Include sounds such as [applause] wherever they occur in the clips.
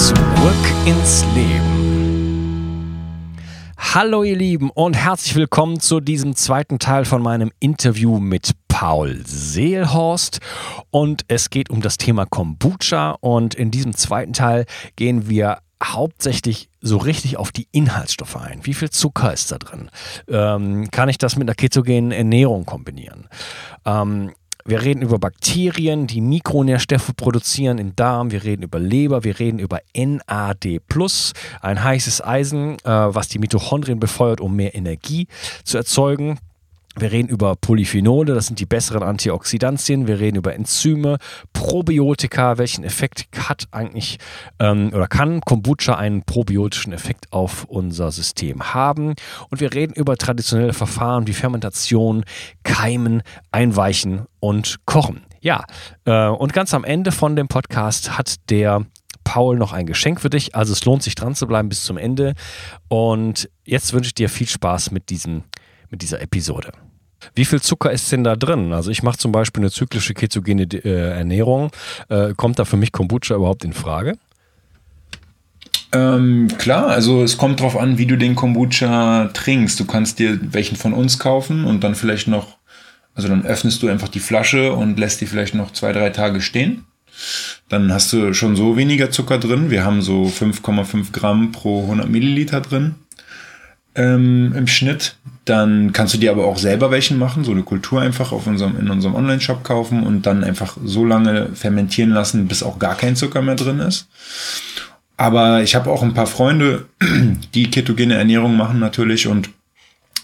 Zurück ins Leben. Hallo ihr Lieben und herzlich willkommen zu diesem zweiten Teil von meinem Interview mit Paul Seelhorst und es geht um das Thema Kombucha und in diesem zweiten Teil gehen wir hauptsächlich so richtig auf die Inhaltsstoffe ein. Wie viel Zucker ist da drin? Ähm, kann ich das mit einer ketogenen Ernährung kombinieren? Ähm, wir reden über Bakterien, die Mikronährstoffe produzieren im Darm. Wir reden über Leber. Wir reden über NAD+, ein heißes Eisen, äh, was die Mitochondrien befeuert, um mehr Energie zu erzeugen. Wir reden über Polyphenole, das sind die besseren Antioxidantien. Wir reden über Enzyme, Probiotika. Welchen Effekt hat eigentlich ähm, oder kann Kombucha einen probiotischen Effekt auf unser System haben? Und wir reden über traditionelle Verfahren wie Fermentation, Keimen, Einweichen und Kochen. Ja, äh, und ganz am Ende von dem Podcast hat der Paul noch ein Geschenk für dich. Also es lohnt sich dran zu bleiben bis zum Ende. Und jetzt wünsche ich dir viel Spaß mit diesem mit dieser Episode. Wie viel Zucker ist denn da drin? Also ich mache zum Beispiel eine zyklische ketogene äh, Ernährung. Äh, kommt da für mich Kombucha überhaupt in Frage? Ähm, klar, also es kommt drauf an, wie du den Kombucha trinkst. Du kannst dir welchen von uns kaufen und dann vielleicht noch, also dann öffnest du einfach die Flasche und lässt die vielleicht noch zwei, drei Tage stehen. Dann hast du schon so weniger Zucker drin. Wir haben so 5,5 Gramm pro 100 Milliliter drin ähm, im Schnitt. Dann kannst du dir aber auch selber welchen machen, so eine Kultur einfach auf unserem, in unserem Online-Shop kaufen und dann einfach so lange fermentieren lassen, bis auch gar kein Zucker mehr drin ist. Aber ich habe auch ein paar Freunde, [clears throat] die ketogene Ernährung machen natürlich und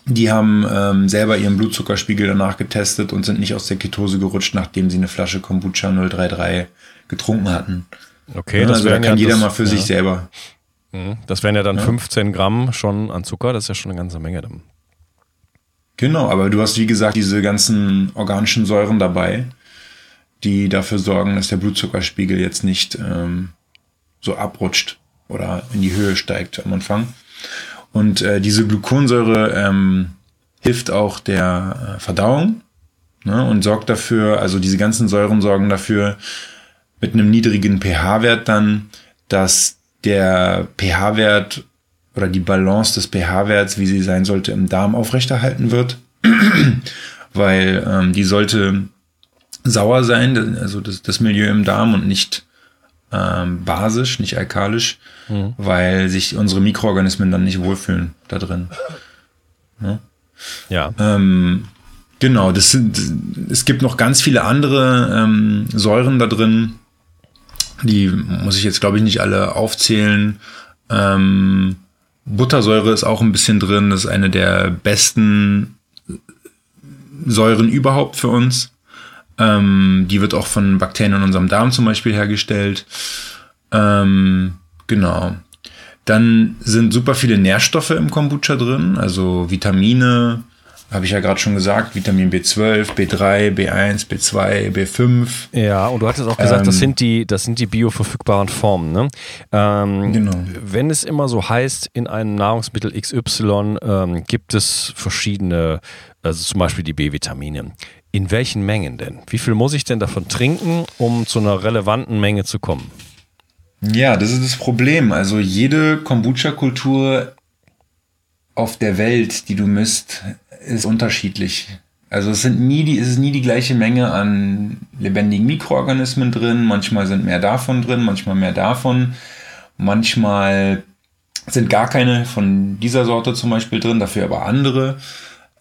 die haben ähm, selber ihren Blutzuckerspiegel danach getestet und sind nicht aus der Ketose gerutscht, nachdem sie eine Flasche Kombucha 033 getrunken hatten. Okay, ja, das also da kann ja jeder das, mal für ja. sich selber. Mhm. Das wären ja dann Ja. 15 Gramm schon an Zucker, das ist ja schon eine ganze Menge. Dann. Genau, aber du hast wie gesagt diese ganzen organischen Säuren dabei, die dafür sorgen, dass der Blutzuckerspiegel jetzt nicht ähm, so abrutscht oder in die Höhe steigt am Anfang. Und äh, diese Gluconsäure ähm, hilft auch der äh, Verdauung ne, und sorgt dafür, also diese ganzen Säuren sorgen dafür, mit einem niedrigen pH-Wert dann, dass der pH-Wert oder die Balance des pH-Werts, wie sie sein sollte, im Darm aufrechterhalten wird. [clears throat] Weil ähm, die sollte sauer sein, also das, das Milieu im Darm und nicht ähm, basisch, nicht alkalisch, weil sich unsere Mikroorganismen dann nicht wohlfühlen da drin. Ja. Ähm, genau, das sind, es gibt noch ganz viele andere ähm, Säuren da drin. Die muss ich jetzt, glaube ich, nicht alle aufzählen. Ähm, Buttersäure ist auch ein bisschen drin. Das ist eine der besten Säuren überhaupt für uns. Ähm, die wird auch von Bakterien in unserem Darm zum Beispiel hergestellt. Ähm, genau. Dann sind super viele Nährstoffe im Kombucha drin, also Vitamine, habe ich ja gerade schon gesagt, Vitamin B12, B3, B1, B2, B5. Ja, und du hattest auch gesagt, das Ähm, sind die, das sind die bioverfügbaren Formen. Ne? Ähm, Genau. Wenn es immer so heißt, in einem Nahrungsmittel XY ähm, gibt es verschiedene, also zum Beispiel die B-Vitamine. In welchen Mengen denn? Wie viel muss ich denn davon trinken, um zu einer relevanten Menge zu kommen? Ja, das ist das Problem. Also jede Kombucha-Kultur auf der Welt, die du misst, ist unterschiedlich. Also es sind nie die, es ist nie die gleiche Menge an lebendigen Mikroorganismen drin. Manchmal sind mehr davon drin, manchmal mehr davon. Manchmal sind gar keine von dieser Sorte zum Beispiel drin, dafür aber andere.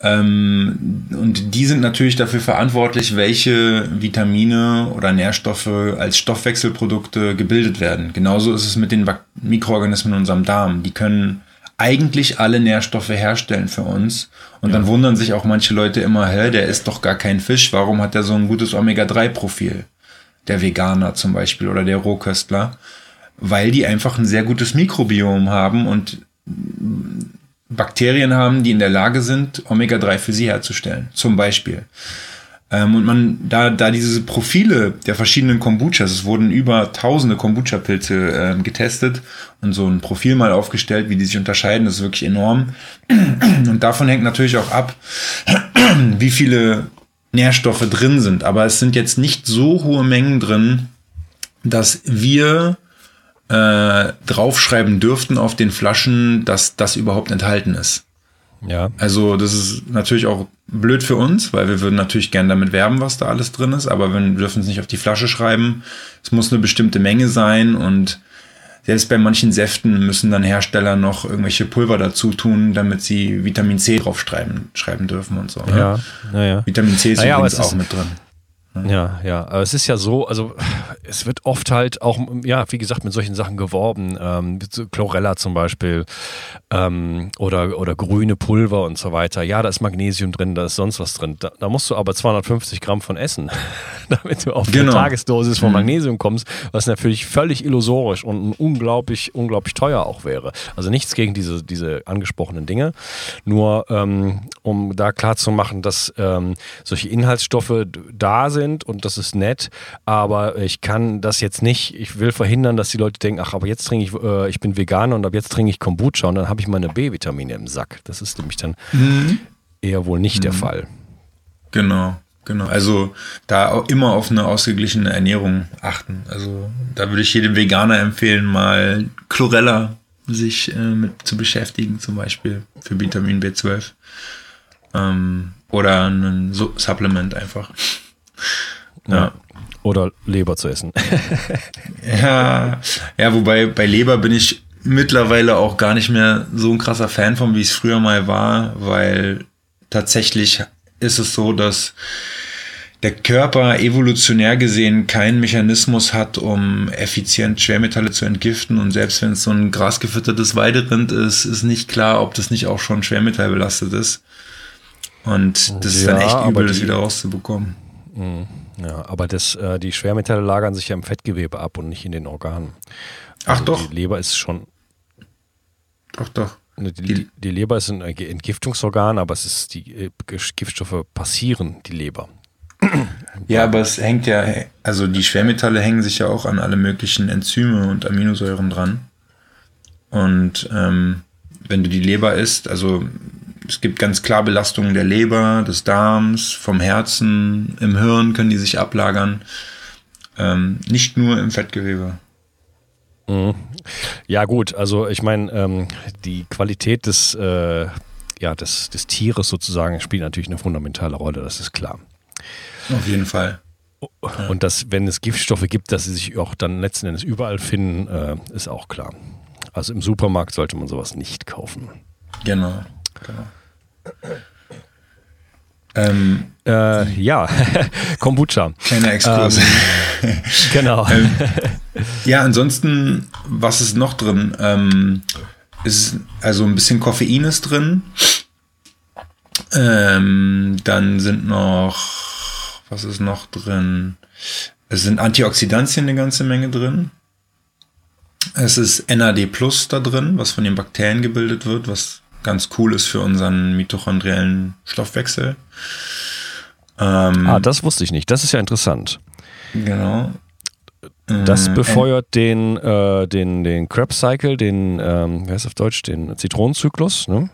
Ähm, und die sind natürlich dafür verantwortlich, welche Vitamine oder Nährstoffe als Stoffwechselprodukte gebildet werden. Genauso ist es mit den Mikroorganismen in unserem Darm. Die können eigentlich alle Nährstoffe herstellen für uns. Und dann wundern sich auch manche Leute immer, hä, der isst doch gar kein Fisch, warum hat der so ein gutes Omega-3-Profil? Der Veganer zum Beispiel oder der Rohköstler. weil die einfach ein sehr gutes Mikrobiom haben und Bakterien haben, die in der Lage sind, Omega-3 für sie herzustellen, zum Beispiel. Ähm, und man, da, da diese Profile der verschiedenen Kombuchas, es wurden über tausende Kombucha-Pilze äh, getestet und so ein Profil mal aufgestellt, wie die sich unterscheiden, das ist wirklich enorm. [clears throat] Und davon hängt natürlich auch ab, [clears throat] wie viele Nährstoffe drin sind. Aber es sind jetzt nicht so hohe Mengen drin, dass wir äh, draufschreiben dürften auf den Flaschen, dass das überhaupt enthalten ist. Ja. Also das ist natürlich auch blöd für uns, weil wir würden natürlich gern damit werben, was da alles drin ist, aber wir dürfen es nicht auf die Flasche schreiben. Es muss eine bestimmte Menge sein und selbst bei manchen Säften müssen dann Hersteller noch irgendwelche Pulver dazu tun, damit sie Vitamin C draufschreiben schreiben dürfen und so. Ne? Ja, naja. Vitamin C ist naja, übrigens auch mit drin. Ja, ja, aber es ist ja so, also es wird oft halt auch, ja, wie gesagt, mit solchen Sachen geworben. Ähm, Chlorella zum Beispiel ähm, oder, oder grüne Pulver und so weiter. Ja, da ist Magnesium drin, da ist sonst was drin. Da, da musst du aber 250 Gramm von essen, [laughs] damit du auf genau. eine Tagesdosis von mhm. Magnesium kommst, was natürlich völlig illusorisch und unglaublich, unglaublich teuer auch wäre. Also nichts gegen diese, diese angesprochenen Dinge. Nur ähm, um da klar zu machen, dass ähm, solche Inhaltsstoffe da sind sind und das ist nett, aber ich kann das jetzt nicht, ich will verhindern, dass die Leute denken, ach, aber jetzt trinke ich, äh, ich bin Veganer und ab jetzt trinke ich Kombucha und dann habe ich meine B-Vitamine im Sack. Das ist nämlich dann mhm. eher wohl nicht mhm. der Fall. Genau. Genau, also da auch immer auf eine ausgeglichene Ernährung achten. Also da würde ich jedem Veganer empfehlen, mal Chlorella sich äh, mit zu beschäftigen, zum Beispiel für Vitamin B12. Ähm, oder ein Supplement einfach. Ja. Oder Leber zu essen. [laughs] ja, ja, wobei bei Leber bin ich mittlerweile auch gar nicht mehr so ein krasser Fan von, wie es früher mal war, weil tatsächlich ist es so, dass der Körper evolutionär gesehen keinen Mechanismus hat, um effizient Schwermetalle zu entgiften. Und selbst wenn es so ein grasgefüttertes Weiderind ist, ist nicht klar, ob das nicht auch schon schwermetallbelastet ist. Und das ist dann echt übel, das wieder rauszubekommen. Mhm. Ja, aber das, äh, die Schwermetalle lagern sich ja im Fettgewebe ab und nicht in den Organen. Also Ach doch. Die Leber ist schon. Doch, doch. Ne, die, die, Leber ist ein Entgiftungsorgan, aber es ist die äh, Giftstoffe passieren die Leber. [clears throat] Ja, aber es hängt ja, also die Schwermetalle hängen sich ja auch an alle möglichen Enzyme und Aminosäuren dran. Und ähm, wenn du die Leber isst, also es gibt ganz klar Belastungen der Leber, des Darms, vom Herzen, im Hirn können die sich ablagern. Ähm, nicht nur im Fettgewebe. Mhm. Ja, gut, also ich meine, ähm, die Qualität des, äh, ja, des, des Tieres sozusagen spielt natürlich eine fundamentale Rolle, das ist klar. Auf jeden Fall. Und dass, wenn es Giftstoffe gibt, dass sie sich auch dann letzten Endes überall finden, äh, ist auch klar. Also im Supermarkt sollte man sowas nicht kaufen. Genau. Genau. Ähm, äh, ja, [laughs] Kombucha. Kleiner Exkurs. Ähm, genau. [laughs] ähm, ja, ansonsten, was ist noch drin? Ähm, ist also ein bisschen Koffein ist drin. Ähm, dann sind noch, was ist noch drin? Es sind Antioxidantien eine ganze Menge drin. Es ist NAD Plus da drin, was von den Bakterien gebildet wird, was ganz cool ist für unseren mitochondriellen Stoffwechsel. Ähm, ah, das wusste ich nicht. Das ist ja interessant. Genau. Das äh, befeuert den, äh, den, den Krebs Cycle, den, ähm, wie heißt auf Deutsch, den Zitronenzyklus, ne?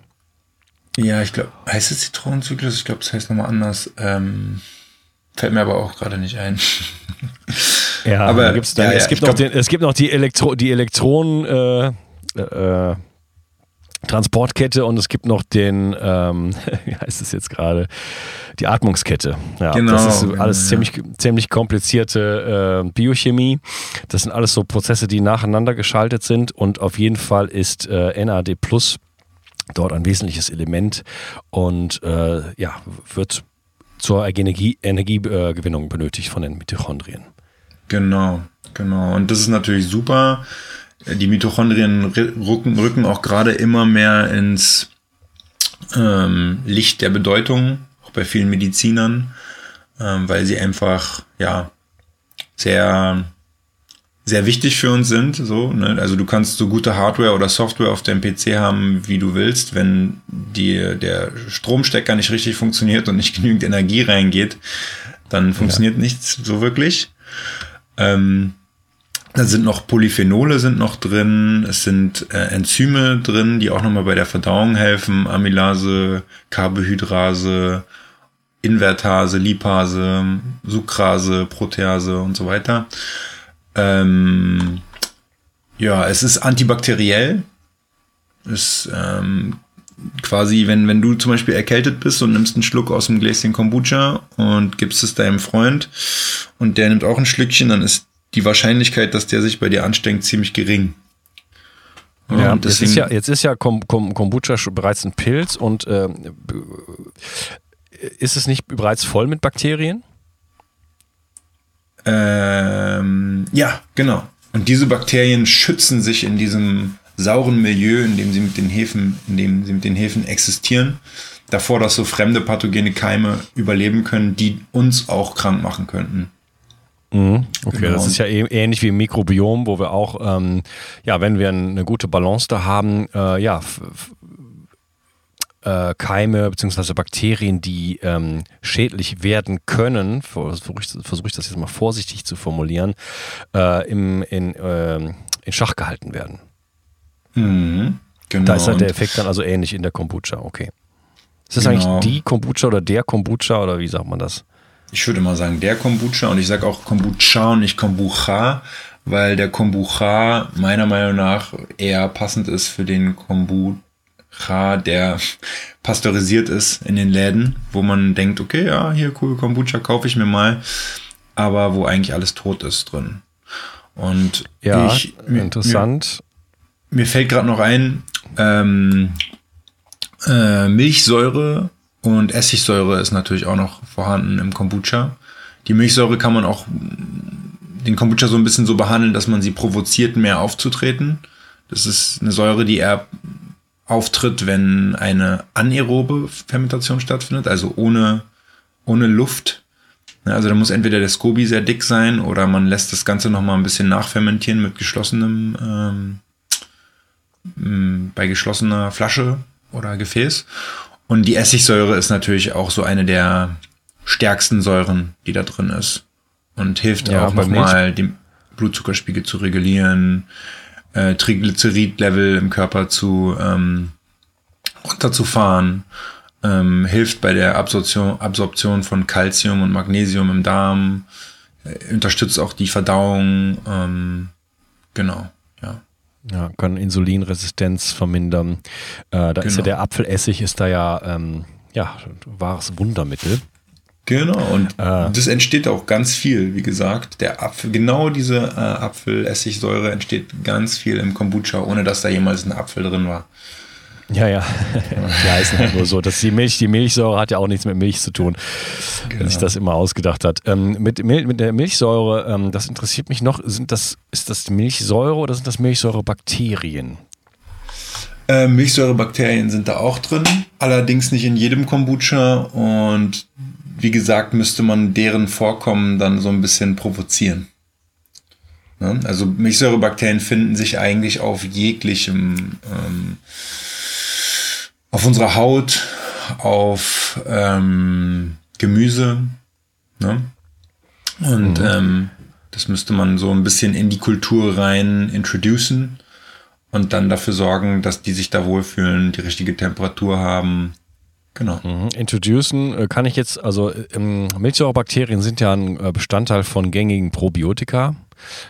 Ja, ich glaube, heißt es Zitronenzyklus? Ich glaube, das heißt nochmal anders. Ähm, fällt mir aber auch gerade nicht ein. ja, aber gibt's dann, ja, es, gibt noch den, es gibt noch die, Elektro, die Elektronen, äh, äh, Transportkette und es gibt noch den, ähm, [laughs] wie heißt es jetzt gerade, die Atmungskette. Ja, genau, das ist alles genau, ziemlich, ziemlich komplizierte äh, Biochemie. Das sind alles so Prozesse, die nacheinander geschaltet sind und auf jeden Fall ist äh, NAD Plus dort ein wesentliches Element und äh, ja, wird zur Energie, Energiegewinnung benötigt von den Mitochondrien. Genau, genau. Und das ist natürlich super die Mitochondrien rücken, rücken auch gerade immer mehr ins ähm, Licht der Bedeutung, auch bei vielen Medizinern, ähm, weil sie einfach ja sehr sehr wichtig für uns sind. So, ne? Also du kannst so gute Hardware oder Software auf deinem PC haben, wie du willst. Wenn dir der Stromstecker nicht richtig funktioniert und nicht [laughs] genügend Energie reingeht, dann funktioniert ja. nichts so wirklich. Ähm, da sind noch Polyphenole sind noch drin, es sind äh, Enzyme drin, die auch nochmal bei der Verdauung helfen, Amylase, Carbohydrase, Invertase, Lipase, Sucrase, Protease und so weiter. Ähm, ja, es ist antibakteriell. Es ähm, quasi, wenn, wenn du zum Beispiel erkältet bist und nimmst einen Schluck aus dem Gläschen Kombucha und gibst es deinem Freund und der nimmt auch ein Schlückchen, dann ist die Wahrscheinlichkeit, dass der sich bei dir anstrengt, ziemlich gering. Ja, und jetzt ist ja, jetzt ist ja Kombucha bereits ein Pilz und äh, ist es nicht bereits voll mit Bakterien? Ähm, ja, genau. Und diese Bakterien schützen sich in diesem sauren Milieu, in dem sie mit den Hefen, in dem sie mit den Hefen existieren, davor, dass so fremde pathogene Keime überleben können, die uns auch krank machen könnten. Mhm. Okay, genau. das ist ja ähnlich wie im Mikrobiom, wo wir auch, ähm, ja, wenn wir eine gute Balance da haben, äh, ja, äh, Keime bzw. Bakterien, die ähm, schädlich werden können, versuche ich, versuch ich, das jetzt mal vorsichtig zu formulieren, äh, im, in, äh, in Schach gehalten werden. Mhm, genau. Da ist halt der Effekt dann also ähnlich in der Kombucha, okay. Ist das genau. eigentlich die Kombucha oder der Kombucha oder wie sagt man das? Ich würde mal sagen der Kombucha und ich sage auch Kombucha und nicht Kombucha, weil der Kombucha meiner Meinung nach eher passend ist für den Kombucha, der pasteurisiert ist in den Läden, wo man denkt, okay, ja, hier cool Kombucha kaufe ich mir mal, aber wo eigentlich alles tot ist drin. Und ja, ich, interessant. Mir, mir fällt gerade noch ein, ähm, äh, Milchsäure und Essigsäure ist natürlich auch noch vorhanden im Kombucha. Die Milchsäure kann man auch den Kombucha so ein bisschen so behandeln, dass man sie provoziert, mehr aufzutreten. Das ist eine Säure, die eher auftritt, wenn eine anaerobe Fermentation stattfindet, also ohne, ohne Luft. Also da muss entweder der Scoby sehr dick sein oder man lässt das Ganze nochmal ein bisschen nachfermentieren mit geschlossenem, ähm, bei geschlossener Flasche oder Gefäß. Und die Essigsäure ist natürlich auch so eine der stärksten Säuren, die da drin ist. Und hilft ja, auch nochmal, den Blutzuckerspiegel zu regulieren, äh, Triglycerid-Level im Körper zu ähm, runterzufahren, ähm, hilft bei der Absorption, Absorption von Calcium und Magnesium im Darm, äh, unterstützt auch die Verdauung, ähm, genau. Ja, können Insulinresistenz vermindern. Äh, da genau. ist ja genau. der Apfelessig ist da ja, ähm, ja, wahres Wundermittel. Genau, und äh, das entsteht auch ganz viel, wie gesagt. Der Apfel, genau diese äh, Apfelessigsäure entsteht ganz viel im Kombucha, ohne dass da jemals ein Apfel drin war. Ja, ja. die heißen halt nur so. Dass die Milch, die Milchsäure hat ja auch nichts mit Milch zu tun, genau. wenn sich das immer ausgedacht hat. Ähm, mit, mit der Milchsäure, ähm, das interessiert mich noch, sind das, ist das Milchsäure oder sind das Milchsäurebakterien? Äh, Milchsäurebakterien sind da auch drin, allerdings nicht in jedem Kombucha und wie gesagt, müsste man deren Vorkommen dann so ein bisschen provozieren. Ne? Also Milchsäurebakterien finden sich eigentlich auf jeglichem ähm, auf unserer Haut, auf ähm, Gemüse. Ne? Und mhm. ähm, das müsste man so ein bisschen in die Kultur rein introducen und dann dafür sorgen, dass die sich da wohlfühlen, die richtige Temperatur haben. Genau. Mhm. Introducen äh, kann ich jetzt, also ähm, Milchsäurebakterien sind ja ein äh, Bestandteil von gängigen Probiotika.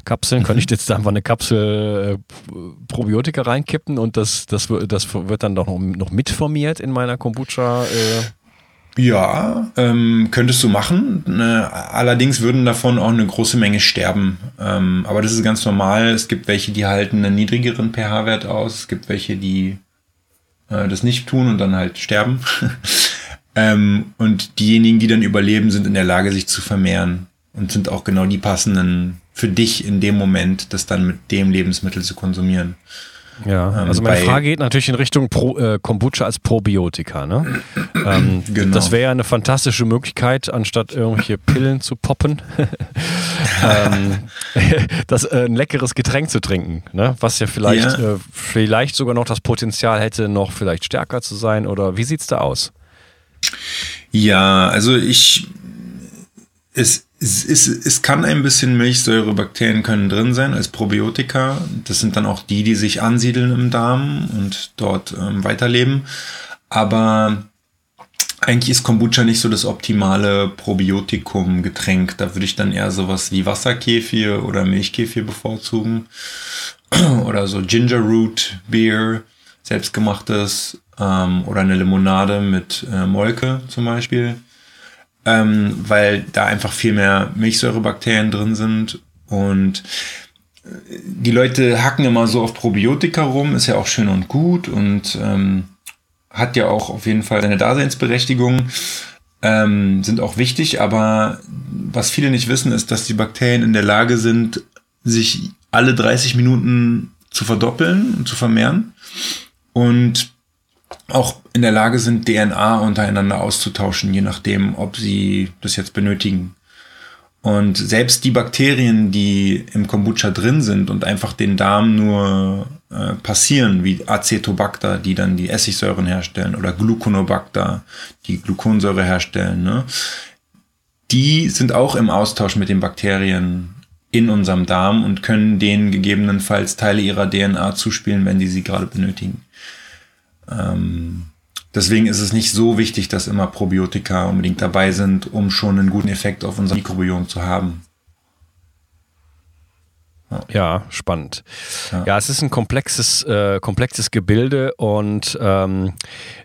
Kapseln, könnte ich jetzt einfach eine Kapsel äh, Probiotika reinkippen und das, das, das wird dann doch noch, mitformiert in meiner Kombucha. Äh. Ja, ähm, könntest du machen. Äh, allerdings würden davon auch eine große Menge sterben. Ähm, aber das ist ganz normal. Es gibt welche, die halten einen niedrigeren pH-Wert aus. Es gibt welche, die äh, das nicht tun und dann halt sterben. [laughs] ähm, und diejenigen, die dann überleben, sind in der Lage, sich zu vermehren und sind auch genau die passenden für dich in dem Moment, das dann mit dem Lebensmittel zu konsumieren. Ja, ähm, also meine Frage geht natürlich in Richtung Pro, äh, Kombucha als Probiotika. Ne? [clears throat] ähm, genau. Das wäre ja eine fantastische Möglichkeit, anstatt irgendwelche Pillen zu poppen, [laughs] ähm, [laughs] das, äh, ein leckeres Getränk zu trinken, ne? was ja vielleicht, ja. Äh, vielleicht sogar noch das Potenzial hätte, noch vielleicht stärker zu sein. Oder wie sieht es da aus? Ja, also ich es, es, es, es kann ein bisschen Milchsäurebakterien können drin sein als Probiotika. Das sind dann auch die, die sich ansiedeln im Darm und dort ähm, weiterleben. Aber eigentlich ist Kombucha nicht so das optimale Probiotikum-Getränk. Da würde ich dann eher sowas wie Wasserkefir oder Milchkefir bevorzugen. [clears throat] oder so Ginger Root Beer, selbstgemachtes. Ähm, oder eine Limonade mit äh, Molke zum Beispiel ähm, weil da einfach viel mehr Milchsäurebakterien drin sind und äh, die Leute hacken immer so auf Probiotika rum, ist ja auch schön und gut und ähm, hat ja auch auf jeden Fall seine Daseinsberechtigung, ähm, sind auch wichtig, aber was viele nicht wissen, ist, dass die Bakterien in der Lage sind, sich alle 30 Minuten zu verdoppeln und zu vermehren. Und auch in der Lage sind, DNA untereinander auszutauschen, je nachdem, ob sie das jetzt benötigen. Und selbst die Bakterien, die im Kombucha drin sind und einfach den Darm nur äh, passieren, wie Acetobacter, die dann die Essigsäuren herstellen, oder Gluconobacter, die Gluconsäure herstellen, ne? die sind auch im Austausch mit den Bakterien in unserem Darm und können denen gegebenenfalls Teile ihrer DNA zuspielen, wenn die sie gerade benötigen. Ähm, deswegen ist es nicht so wichtig, dass immer Probiotika unbedingt dabei sind, um schon einen guten Effekt auf unser Mikrobiom zu haben. Ja, spannend. Ja. ja. es ist ein komplexes, äh, komplexes Gebilde und ähm,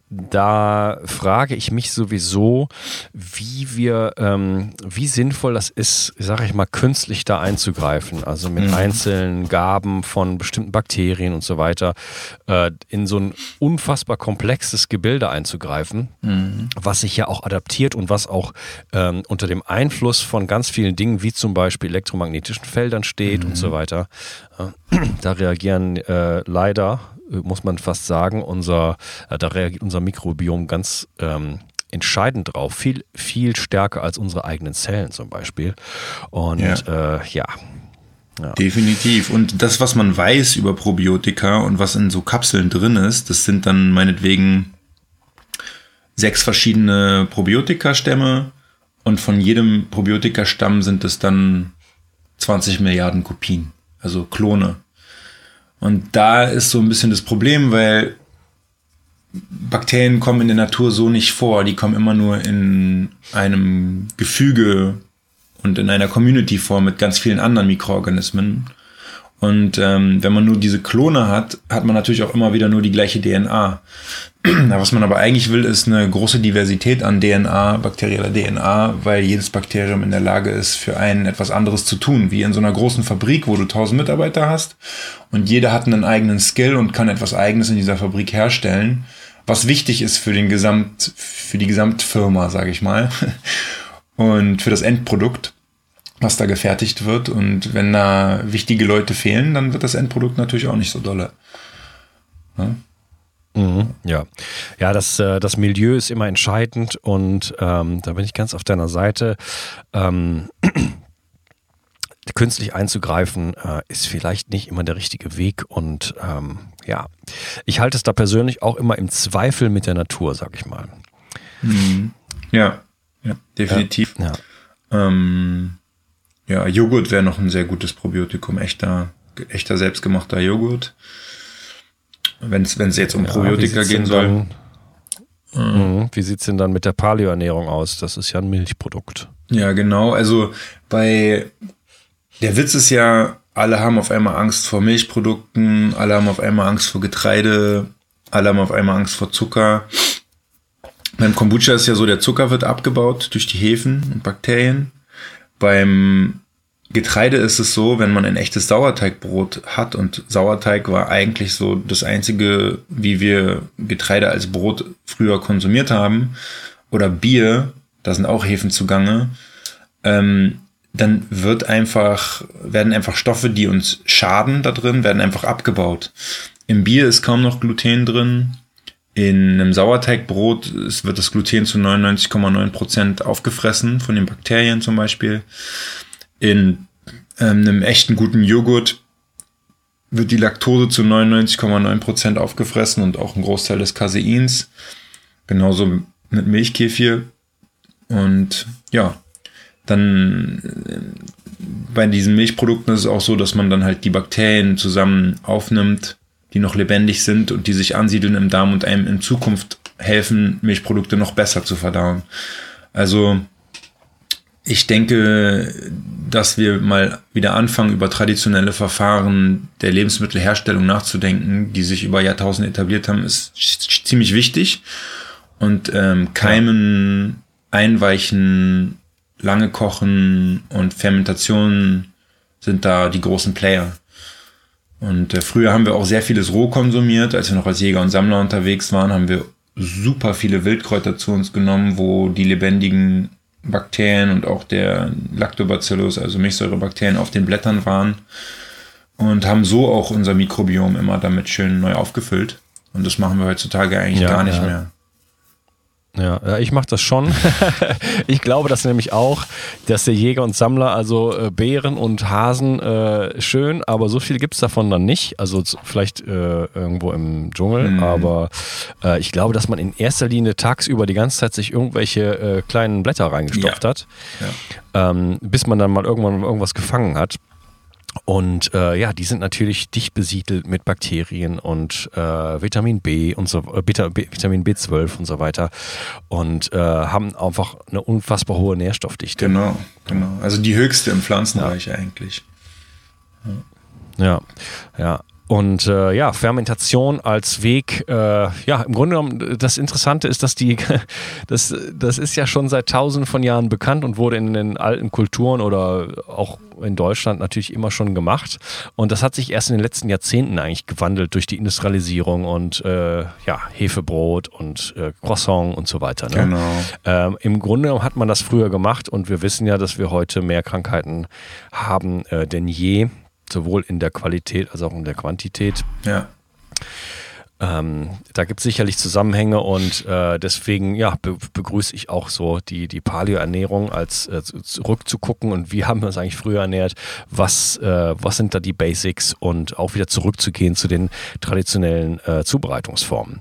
da frage ich mich sowieso, wie wir, ähm, wie sinnvoll das ist, sage ich mal, künstlich da einzugreifen, also mit mhm. einzelnen Gaben von bestimmten Bakterien und so weiter, äh, in so ein unfassbar komplexes Gebilde einzugreifen, mhm. was sich ja auch adaptiert und was auch ähm, unter dem Einfluss von ganz vielen Dingen, wie zum Beispiel elektromagnetischen Feldern steht mhm. und so weiter. Äh, [clears throat] da reagieren äh, leider muss man fast sagen, unser, äh, da reagiert unser Mikrobiom ganz ähm, entscheidend drauf, viel, viel stärker als unsere eigenen Zellen zum Beispiel. Und ja. Äh, ja. ja. Definitiv. Und das, was man weiß über Probiotika und was in so Kapseln drin ist, das sind dann meinetwegen sechs verschiedene Probiotika-Stämme und von jedem Probiotika-Stamm sind es dann 20 Milliarden Kopien, also Klone. Und da ist so ein bisschen das Problem, weil Bakterien kommen in der Natur so nicht vor. Die kommen immer nur in einem Gefüge und in einer Community vor mit ganz vielen anderen Mikroorganismen. Und ähm, wenn man nur diese Klone hat, hat man natürlich auch immer wieder nur die gleiche DNA. [clears throat] Was man aber eigentlich will, ist eine große Diversität an DNA, bakterieller DNA, weil jedes Bakterium in der Lage ist, für einen etwas anderes zu tun, wie in so einer großen Fabrik, wo du tausend Mitarbeiter hast und jeder hat einen eigenen Skill und kann etwas Eigenes in dieser Fabrik herstellen, was wichtig ist für den Gesamt, für die Gesamtfirma, sage ich mal, [laughs] und für das Endprodukt was da gefertigt wird. Und wenn da wichtige Leute fehlen, dann wird das Endprodukt natürlich auch nicht so dolle. Ja? Mhm, ja, ja, das, äh, das Milieu ist immer entscheidend und ähm, da bin ich ganz auf deiner Seite. Ähm, [clears throat] künstlich einzugreifen äh, ist vielleicht nicht immer der richtige Weg und ähm, ja, ich halte es da persönlich auch immer im Zweifel mit der Natur, sag ich mal. Mhm. Ja, ja, definitiv. Ja, ja. Ähm, ja, Joghurt wäre noch ein sehr gutes Probiotikum, echter, echter selbstgemachter Joghurt. Wenn es jetzt um ja, Probiotika gehen soll. Dann, mhm. Wie sieht es denn dann mit der Paleoernährung aus? Das ist ja ein Milchprodukt. Ja, genau. Also bei der Witz ist ja, alle haben auf einmal Angst vor Milchprodukten, alle haben auf einmal Angst vor Getreide, alle haben auf einmal Angst vor Zucker. Beim Kombucha ist ja so, der Zucker wird abgebaut durch die Hefen und Bakterien. Beim Getreide ist es so, wenn man ein echtes Sauerteigbrot hat und Sauerteig war eigentlich so das einzige, wie wir Getreide als Brot früher konsumiert haben, oder Bier, da sind auch Hefen zugange, ähm, dann wird einfach, werden einfach Stoffe, die uns schaden da drin, werden einfach abgebaut. Im Bier ist kaum noch Gluten drin. In einem Sauerteigbrot wird das Gluten zu 99,9% aufgefressen von den Bakterien zum Beispiel. In ähm, einem echten guten Joghurt wird die Laktose zu 99,9% aufgefressen und auch ein Großteil des Caseins. Genauso mit Milchkefir. Und ja, dann äh, bei diesen Milchprodukten ist es auch so, dass man dann halt die Bakterien zusammen aufnimmt, die noch lebendig sind und die sich ansiedeln im Darm und einem in Zukunft helfen, Milchprodukte noch besser zu verdauen. Also ich denke, dass wir mal wieder anfangen, über traditionelle Verfahren der Lebensmittelherstellung nachzudenken, die sich über Jahrtausende etabliert haben, ist ziemlich wichtig. Und ähm, Keimen, Einweichen, lange Kochen und Fermentation sind da die großen Player. Und äh, früher haben wir auch sehr vieles roh konsumiert. Als wir noch als Jäger und Sammler unterwegs waren, haben wir super viele Wildkräuter zu uns genommen, wo die lebendigen Bakterien und auch der Lactobacillus, also Milchsäurebakterien, auf den Blättern waren und haben so auch unser Mikrobiom immer damit schön neu aufgefüllt. Und das machen wir heutzutage eigentlich ja, gar nicht ja. mehr. Ja, ich mache das schon. [laughs] ich glaube das nämlich auch, dass der Jäger und Sammler, also äh, Bären und Hasen, äh, schön, aber so viel gibt es davon dann nicht. Also vielleicht äh, irgendwo im Dschungel, mhm. aber äh, ich glaube, dass man in erster Linie tagsüber die ganze Zeit sich irgendwelche äh, kleinen Blätter reingestopft ja. hat, ja. ähm, bis man dann mal irgendwann irgendwas gefangen hat. Und äh, ja, die sind natürlich dicht besiedelt mit Bakterien und äh, Vitamin B und so äh, Vitamin B12 und so weiter und äh, haben einfach eine unfassbar hohe Nährstoffdichte. Genau, genau. Also die höchste im Pflanzenreich ja. eigentlich. Ja. ja, ja. Und äh, ja, Fermentation als Weg, äh, ja, im Grunde genommen, das Interessante ist, dass die, [laughs] das, das ist ja schon seit tausenden von Jahren bekannt und wurde in den alten Kulturen oder auch in Deutschland natürlich immer schon gemacht. Und das hat sich erst in den letzten Jahrzehnten eigentlich gewandelt durch die Industrialisierung und äh, ja, Hefebrot und äh, Croissant und so weiter. Ne? Genau. Ähm, Im Grunde hat man das früher gemacht und wir wissen ja, dass wir heute mehr Krankheiten haben äh, denn je sowohl in der Qualität als auch in der Quantität. Ja. Ähm, da gibt es sicherlich Zusammenhänge und äh, deswegen ja, be begrüße ich auch so die, die Paleo-Ernährung als äh, zurückzugucken und wie haben wir uns eigentlich früher ernährt, was, äh, was sind da die Basics und auch wieder zurückzugehen zu den traditionellen äh, Zubereitungsformen.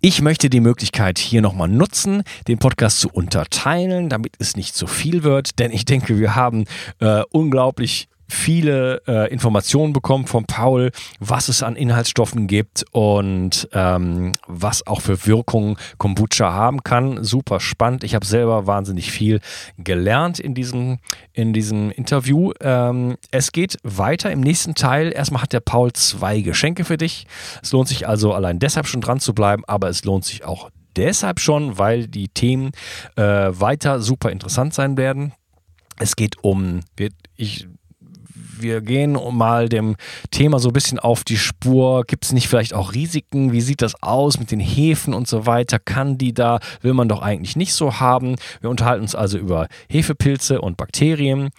Ich möchte die Möglichkeit hier nochmal nutzen, den Podcast zu unterteilen, damit es nicht zu viel wird, denn ich denke, wir haben äh, unglaublich viele äh, Informationen bekommen von Paul, was es an Inhaltsstoffen gibt und ähm, was auch für Wirkungen Kombucha haben kann. Super spannend. Ich habe selber wahnsinnig viel gelernt in diesem, in diesem Interview. Ähm, es geht weiter im nächsten Teil. Erstmal hat der Paul zwei Geschenke für dich. Es lohnt sich also allein deshalb schon dran zu bleiben, aber es lohnt sich auch deshalb schon, weil die Themen äh, weiter super interessant sein werden. Es geht um, ich wir gehen mal dem Thema so ein bisschen auf die Spur. Gibt es nicht vielleicht auch Risiken? Wie sieht das aus mit den Hefen und so weiter? Kann die da, will man doch eigentlich nicht so haben. Wir unterhalten uns also über Hefepilze und Bakterien.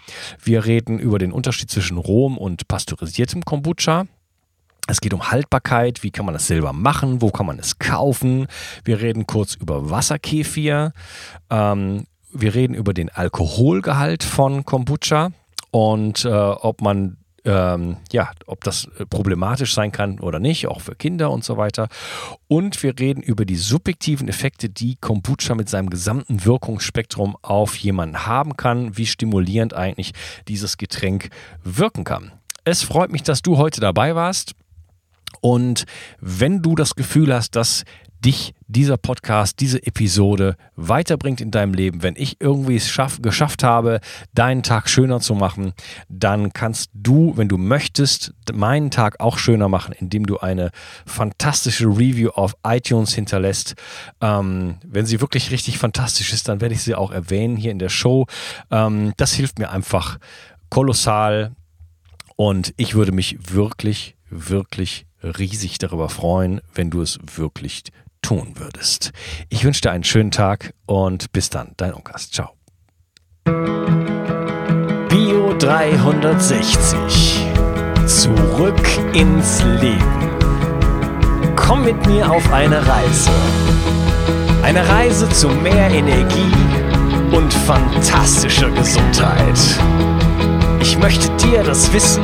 Wir reden über den Unterschied zwischen rohem und pasteurisiertem Kombucha. Es geht um Haltbarkeit, wie kann man das selber machen, wo kann man es kaufen. Wir reden kurz über Wasserkefir. Ähm, wir reden über den Alkoholgehalt von Kombucha und äh, ob man ähm, ja, ob das problematisch sein kann oder nicht, auch für Kinder und so weiter. Und wir reden über die subjektiven Effekte, die Kombucha mit seinem gesamten Wirkungsspektrum auf jemanden haben kann, wie stimulierend eigentlich dieses Getränk wirken kann. Es freut mich, dass du heute dabei warst. Und wenn du das Gefühl hast, dass dich dieser Podcast, diese Episode weiterbringt in deinem Leben, wenn ich irgendwie es schaff, geschafft habe, deinen Tag schöner zu machen, dann kannst du, wenn du möchtest, meinen Tag auch schöner machen, indem du eine fantastische Review auf iTunes hinterlässt. Ähm, wenn sie wirklich richtig fantastisch ist, dann werde ich sie auch erwähnen hier in der Show. Ähm, das hilft mir einfach kolossal und ich würde mich wirklich, wirklich riesig darüber freuen, wenn du es wirklich tun würdest. Ich wünsche dir einen schönen Tag und bis dann, dein Unkas. Ciao. Bio 360. Zurück ins Leben. Komm mit mir auf eine Reise. Eine Reise zu mehr Energie und fantastischer Gesundheit. Ich möchte dir das Wissen